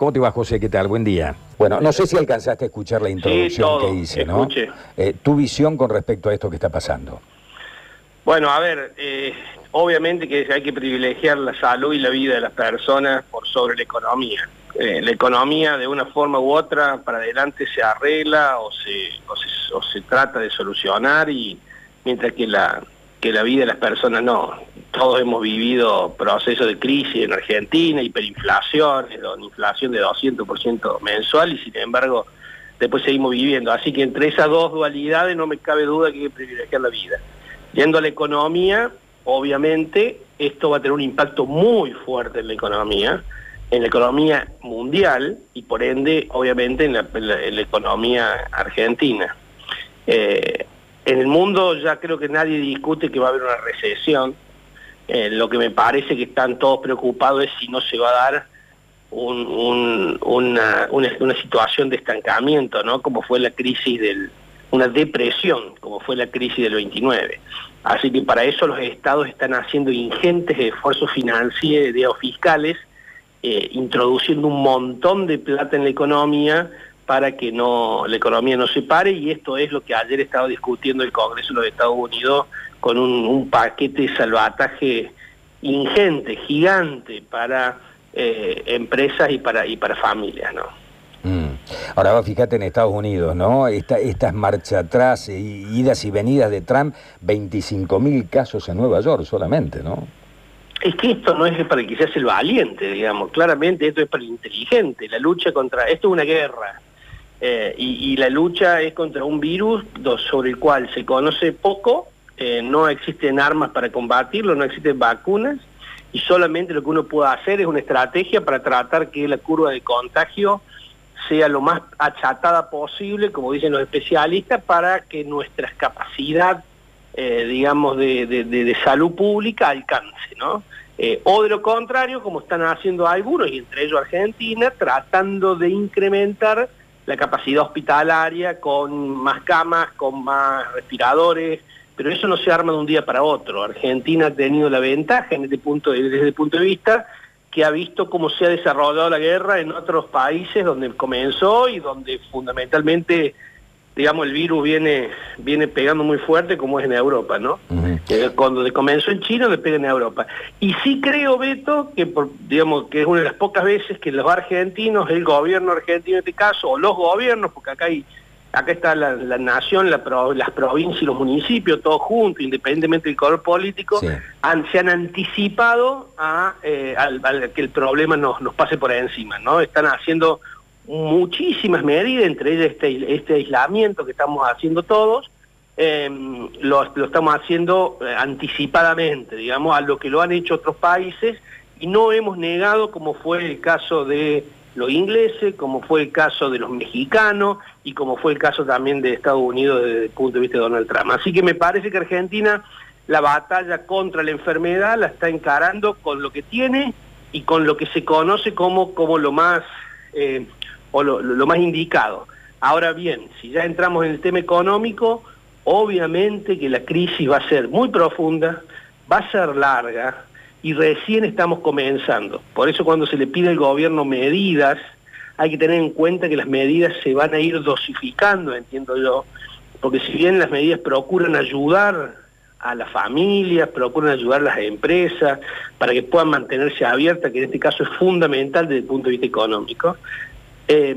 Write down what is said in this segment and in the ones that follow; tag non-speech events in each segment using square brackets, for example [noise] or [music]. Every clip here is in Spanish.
¿Cómo te va, José? ¿Qué tal? Buen día. Bueno, no sé si alcanzaste a escuchar la introducción que hice, ¿no? Eh, tu visión con respecto a esto que está pasando. Bueno, a ver, eh, obviamente que hay que privilegiar la salud y la vida de las personas por sobre la economía. Eh, la economía de una forma u otra para adelante se arregla o se, o se, trata de solucionar y mientras que la, que la vida de las personas no. Todos hemos vivido procesos de crisis en Argentina, hiperinflación, inflación de 200% mensual y sin embargo después seguimos viviendo. Así que entre esas dos dualidades no me cabe duda que hay que privilegiar la vida. Yendo a la economía, obviamente esto va a tener un impacto muy fuerte en la economía, en la economía mundial y por ende, obviamente, en la, economía argentina. Eh, en el mundo ya creo que nadie discute que va a haber una recesión. Eh, lo que me parece que están todos preocupados es si no se va a dar una, situación de estancamiento, ¿no? Como fue la crisis del, una depresión, como fue la crisis del 29. Así que para eso los estados están haciendo ingentes esfuerzos financieros, fiscales, eh, introduciendo un montón de plata en la economía para que no la economía no se pare y esto es lo que ayer estaba discutiendo el Congreso de los Estados Unidos con un, paquete de salvataje ingente, gigante para eh, empresas y para y para familias, ¿no? Mm. Ahora fíjate en Estados Unidos, ¿no? Esta, estas marcha atrás, idas y venidas de Trump, 25.000 casos en Nueva York solamente, ¿no? Es que esto no es para el que se hace el valiente, digamos, claramente esto es para el inteligente, la lucha contra, esto es una guerra, eh, y, la lucha es contra un virus sobre el cual se conoce poco, eh, no existen armas para combatirlo, no existen vacunas, y solamente lo que uno puede hacer es una estrategia para tratar que la curva de contagio sea lo más achatada posible, como dicen los especialistas, para que nuestra capacidad, eh, digamos, de, salud pública alcance, ¿no? O de lo contrario, como están haciendo algunos, y entre ellos Argentina, tratando de incrementar la capacidad hospitalaria con más camas, con más respiradores, pero eso no se arma de un día para otro. Argentina ha tenido la ventaja en este punto, desde este punto de vista que ha visto cómo se ha desarrollado la guerra en otros países donde comenzó y donde fundamentalmente, digamos, el virus viene, viene pegando muy fuerte como es en Europa, ¿no? Eh, cuando comenzó en China, le pega en Europa. Y sí creo, Beto, que por, digamos que es una de las pocas veces que los argentinos, el gobierno argentino en este caso, o los gobiernos, porque acá hay acá está la, nación, las provincias y los municipios, todos juntos, independientemente del color político, se han anticipado a, eh, que el problema nos, nos pase por encima, ¿no? Están haciendo muchísimas medidas, entre ellas este, este aislamiento que estamos haciendo todos, lo, lo, estamos haciendo eh, anticipadamente, digamos, a lo que lo han hecho otros países, y no hemos negado, como fue el caso de los ingleses, como fue el caso de los mexicanos y como fue el caso también de Estados Unidos desde el punto de vista de Donald Trump. Así que me parece que Argentina la batalla contra la enfermedad la está encarando con lo que tiene y con lo que se conoce como, como lo más eh, o lo, más indicado. Ahora bien, si ya entramos en el tema económico, obviamente que la crisis va a ser muy profunda, va a ser larga, y recién estamos comenzando. Por eso cuando se le pide al gobierno medidas, hay que tener en cuenta que las medidas se van a ir dosificando, entiendo yo, porque si bien las medidas procuran ayudar a las familias, procuran ayudar a las empresas para que puedan mantenerse abiertas, que en este caso es fundamental desde el punto de vista económico, eh,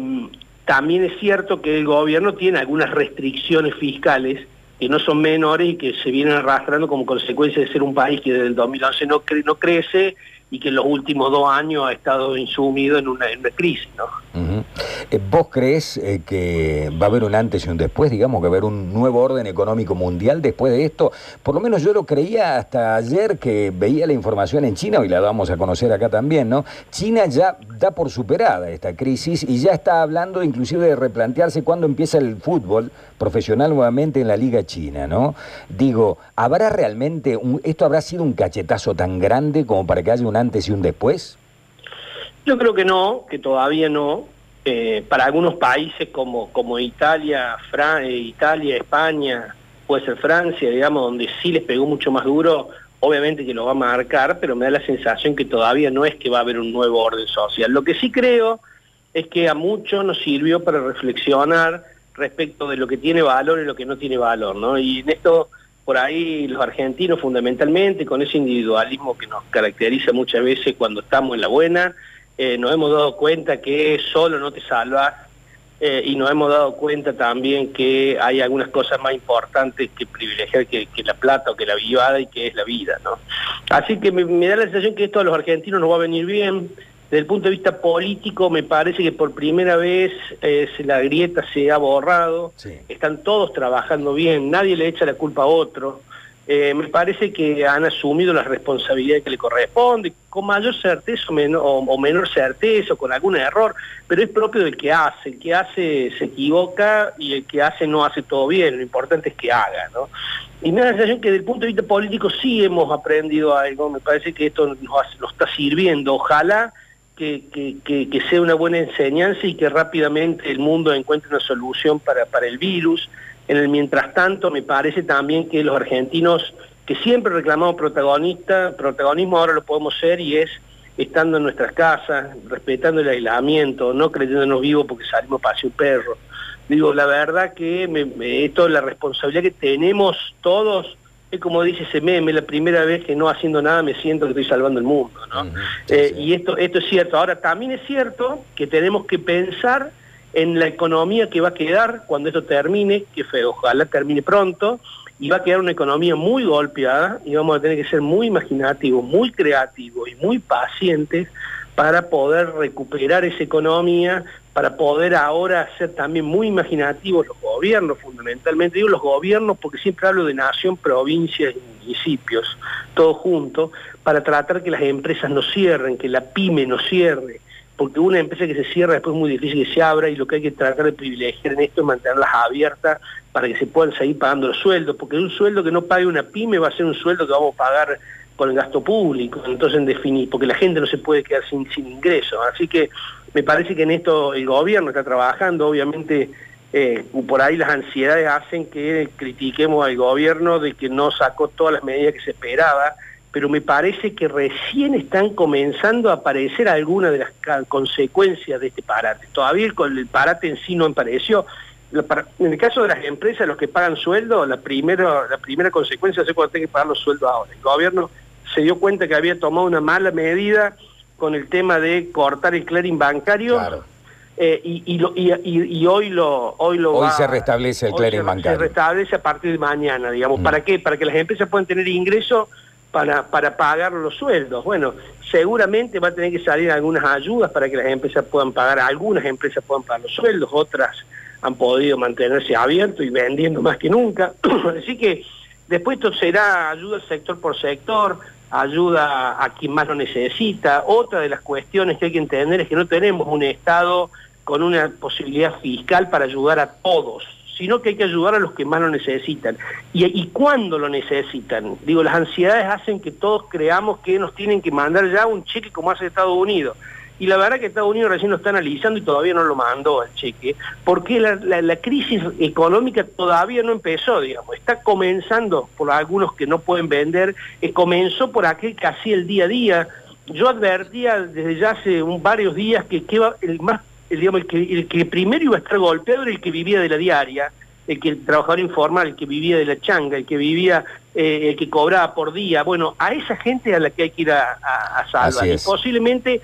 también es cierto que el gobierno tiene algunas restricciones fiscales que no son menores y que se vienen arrastrando como consecuencia de ser un país que desde el 2011 no, no crece y que en los últimos dos años ha estado insumido en una, crisis. Eh, ¿Vos crees eh, que va a haber un antes y un después, digamos, que va a haber un nuevo orden económico mundial después de esto? Por lo menos yo lo creía hasta ayer que veía la información en China, y la vamos a conocer acá también, ¿no? China ya da por superada esta crisis y ya está hablando inclusive de replantearse cuándo empieza el fútbol profesional nuevamente en la Liga China, ¿no? Digo, ¿habrá realmente, un, esto habrá sido un cachetazo tan grande como para que haya un antes y un después? Yo creo que no, que todavía no. Eh, para algunos países como, como Italia, eh, Italia, España, puede ser Francia, digamos, donde sí les pegó mucho más duro, obviamente que lo va a marcar, pero me da la sensación que todavía no es que va a haber un nuevo orden social. Lo que sí creo es que a muchos nos sirvió para reflexionar respecto de lo que tiene valor y lo que no tiene valor, ¿no? Y en esto, por ahí, los argentinos fundamentalmente, con ese individualismo que nos caracteriza muchas veces cuando estamos en la buena, eh, nos hemos dado cuenta que solo no te salva eh, y nos hemos dado cuenta también que hay algunas cosas más importantes que privilegiar que, la plata o que la vivada y que es la vida, ¿no? Así que me, me da la sensación que esto a los argentinos nos va a venir bien, desde el punto de vista político, me parece que por primera vez eh, la grieta se ha borrado, están todos trabajando bien, nadie le echa la culpa a otro. Eh, me parece que han asumido la responsabilidad que le corresponde, con mayor certeza o, menor, o, menor certeza, o con algún error, pero es propio del que hace. El que hace se equivoca y el que hace no hace todo bien, lo importante es que haga. ¿no? Y me da la sensación que desde el punto de vista político sí hemos aprendido algo, me parece que esto nos, está sirviendo. Ojalá que, sea una buena enseñanza y que rápidamente el mundo encuentre una solución para, para el virus. En el mientras tanto, me parece también que los argentinos, que siempre reclamamos protagonista, protagonismo ahora lo podemos ser y es estando en nuestras casas, respetando el aislamiento, no creyéndonos vivos porque salimos para un perro. Digo, la verdad que esto es la responsabilidad que tenemos todos es como dice ese meme, la primera vez que no haciendo nada me siento que estoy salvando el mundo, ¿no? Eh, y esto, esto es cierto. Ahora, también es cierto que tenemos que pensar en la economía que va a quedar cuando esto termine, que ojalá termine pronto, y va a quedar una economía muy golpeada y vamos a tener que ser muy imaginativos, muy creativos y muy pacientes para poder recuperar esa economía, para poder ahora ser también muy imaginativos los gobiernos, fundamentalmente. Digo los gobiernos porque siempre hablo de nación, provincias y municipios, todo junto, para tratar que las empresas no cierren, que la pyme no cierre, porque una empresa que se cierra después es muy difícil que se abra y lo que hay que tratar de privilegiar en esto es mantenerlas abiertas para que se puedan seguir pagando los sueldos, porque un sueldo que no pague una pyme va a ser un sueldo que vamos a pagar con el gasto público, entonces en definir, porque la gente no se puede quedar sin, sin ingresos. Así que me parece que en esto el gobierno está trabajando, obviamente eh, por ahí las ansiedades hacen que critiquemos al gobierno de que no sacó todas las medidas que se esperaba, pero me parece que recién están comenzando a aparecer algunas de las consecuencias de este parate. Todavía el, el parate en sí no apareció. En el caso de las empresas, los que pagan sueldo, la primera, la primera consecuencia es cuando tienen que pagar los sueldos ahora. El gobierno se dio cuenta que había tomado una mala medida con el tema de cortar el clearing bancario. Eh, y, hoy lo hoy lo hoy se restablece el clearing bancario. Se restablece a partir de mañana, digamos. Mm. ¿Para qué? Para que las empresas puedan tener ingresos para, para pagar los sueldos. Bueno, seguramente va a tener que salir algunas ayudas para que las empresas puedan pagar, algunas empresas puedan pagar los sueldos, otras han podido mantenerse abiertos y vendiendo más que nunca. [clears throat] Así que después esto será ayuda sector por sector, ayuda a quien más lo necesita. Otra de las cuestiones que hay que entender es que no tenemos un Estado con una posibilidad fiscal para ayudar a todos, sino que hay que ayudar a los que más lo necesitan. ¿Y, y cuándo lo necesitan? Digo, las ansiedades hacen que todos creamos que nos tienen que mandar ya un cheque como hace Estados Unidos y la verdad que Estados Unidos recién lo está analizando y todavía no lo mandó el cheque, porque la, crisis económica todavía no empezó, digamos, está comenzando por algunos que no pueden vender, eh, comenzó por aquel que hacía el día a día. Yo advertía desde ya hace varios días que, el más, digamos, el que, el que primero iba a estar golpeado era el que vivía de la diaria, el que el trabajador informal, el que vivía de la changa, el que vivía, eh, el que cobraba por día, bueno, a esa gente a la que hay que ir a, a, salvar. Y posiblemente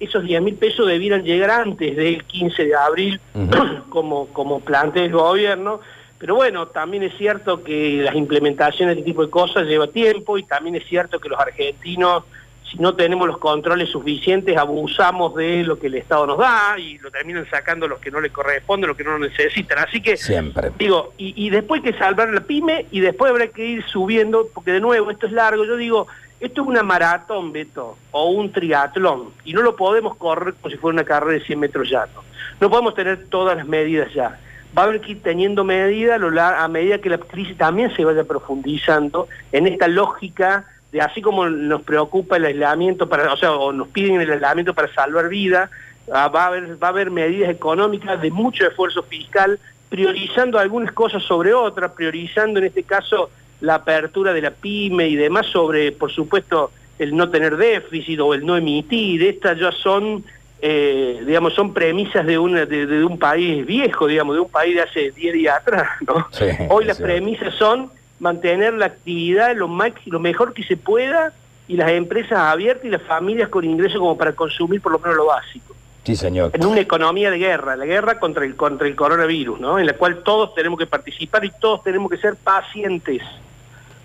esos 10 mil pesos debieran llegar antes del 15 de abril, [clears throat] como, como plantea el gobierno, pero bueno, también es cierto que las implementaciones de este tipo de cosas lleva tiempo y también es cierto que los argentinos si no tenemos los controles suficientes, abusamos de lo que el Estado nos da y lo terminan sacando los que no le corresponden, los que no lo necesitan. Así que, Siempre. digo, y, después hay que salvar la pyme y después habrá que ir subiendo, porque de nuevo, esto es largo, yo digo, esto es una maratón, Beto, o un triatlón, y no lo podemos correr como si fuera una carrera de 100 metros llanos. No podemos tener todas las medidas ya. Va a haber que ir teniendo medidas a medida que la crisis también se vaya profundizando en esta lógica así como nos preocupa el aislamiento, para, o sea, o nos piden el aislamiento para salvar vida, ah, va, a haber, va a haber medidas económicas de mucho esfuerzo fiscal, priorizando algunas cosas sobre otras, priorizando en este caso la apertura de la pyme y demás sobre, por supuesto, el no tener déficit o el no emitir. Estas ya son eh, digamos, son premisas de, una, de, un país viejo, digamos, de un país de hace 10 días atrás, ¿no? Hoy las premisas son mantener la actividad lo, lo mejor que se pueda y las empresas abiertas y las familias con ingresos como para consumir por lo menos lo básico. Sí, señor. En una economía de guerra, la guerra contra el, contra el coronavirus, ¿no? En la cual todos tenemos que participar y todos tenemos que ser pacientes.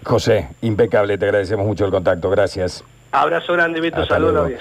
José, impecable, te agradecemos mucho el contacto, gracias. Abrazo grande, Beto, saludos.